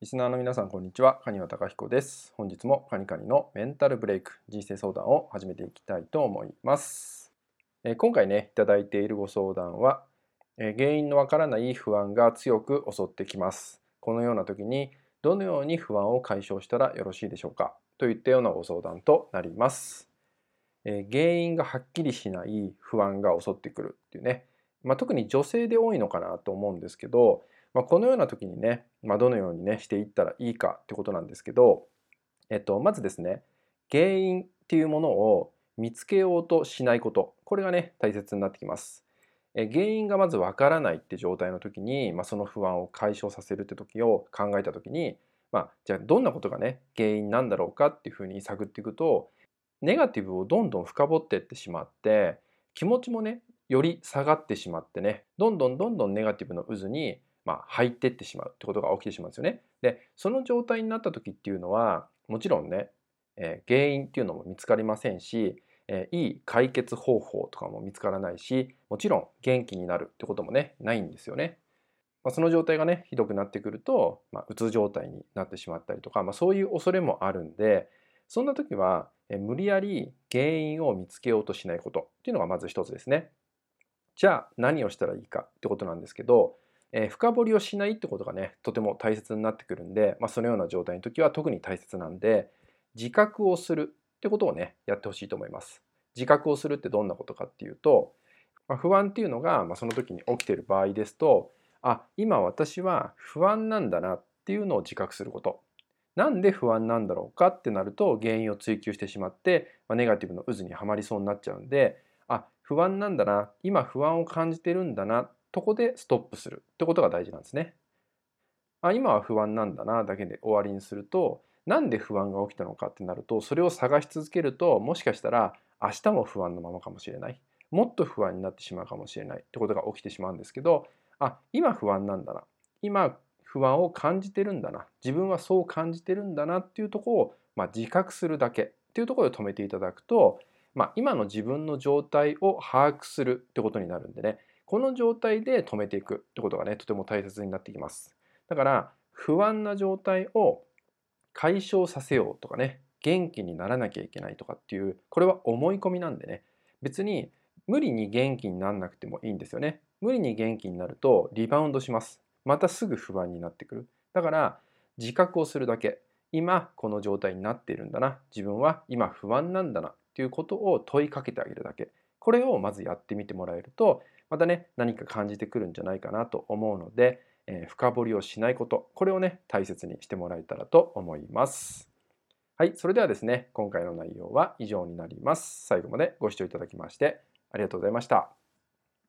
リスナーの皆さんこんにちは。カニワタカヒコです。本日もカニカニのメンタルブレイク人生相談を始めていきたいと思います。え今回ねいただいているご相談はえ原因のわからない不安が強く襲ってきます。このような時にどのように不安を解消したらよろしいでしょうか？といったようなご相談となります。え原因がはっきりしない不安が襲ってくるっていうね。まあ、特に女性で多いのかなと思うんですけどまあ、このような時にね、まあ、どのようにねしていったらいいかってことなんですけど、えっと、まずですね原因っていうものを見つけようとしないことこれがね大切になってきます。え原因がまずわからないって状態の時に、まあ、その不安を解消させるって時を考えた時に、まあ、じゃあどんなことがね原因なんだろうかっていうふうに探っていくとネガティブをどんどん深掘っていってしまって気持ちもねより下がってしまってねどんどんどんどんネガティブの渦にまあ、入ってってしまうってことが起きてしまうんですよね。でその状態になった時っていうのはもちろんね、えー、原因っていうのも見つかりませんし、えー、いい解決方法とかも見つからないしもちろん元気になるってこともねないんですよね。まあ、その状態がねひどくなってくると、まあ、うつ状態になってしまったりとか、まあ、そういう恐れもあるんでそんな時は、えー、無理やり原因を見つけようとしないことっていうのがまず一つですね。じゃあ何をしたらいいかってことなんですけどえー、深掘りをしないってことがねとても大切になってくるんで、まあ、そのような状態の時は特に大切なんで自覚をするってことをねやってほしいと思います。自覚をするってどんなことかっていうと、まあ、不安っていうのが、まあ、その時に起きてる場合ですとあ今私は不安なんだなっていうのを自覚すること。なんで不安なんだろうかってなると原因を追求してしまって、まあ、ネガティブの渦にはまりそうになっちゃうんであ不安なんだな今不安を感じてるんだなとこでストップするってことが大事なんですね。あ今は不安なんだなだけで終わりにするとなんで不安が起きたのかってなるとそれを探し続けるともしかしたら明日も不安のままかもしれない。もっと不安になってしまうかもしれないってことが起きてしまうんですけどあ今不安なんだな。今不安を感じてるんだな。自分はそう感じてるんだなっていうとこを、まあ、自覚するだけ。っていうところで止めていただくと、まあ、今の自分の状態を把握するってことになるんでね。この状態で止めていくってことがねとても大切になってきます。だから不安な状態を解消させようとかね元気にならなきゃいけないとかっていうこれは思い込みなんでね。別に無理に元気にならなくてもいいんですよね。無理に元気になるとリバウンドします。またすぐ不安になってくる。だから自覚をするだけ。今この状態になっているんだな。自分は今不安なんだなっていうことを問いかけてあげるだけ。これをまずやってみてもらえるとまたね何か感じてくるんじゃないかなと思うので、えー、深掘りをしないことこれをね大切にしてもらえたらと思います。はい、それではですね今回の内容は以上になります。最後までご視聴いただきましてありがとうございました。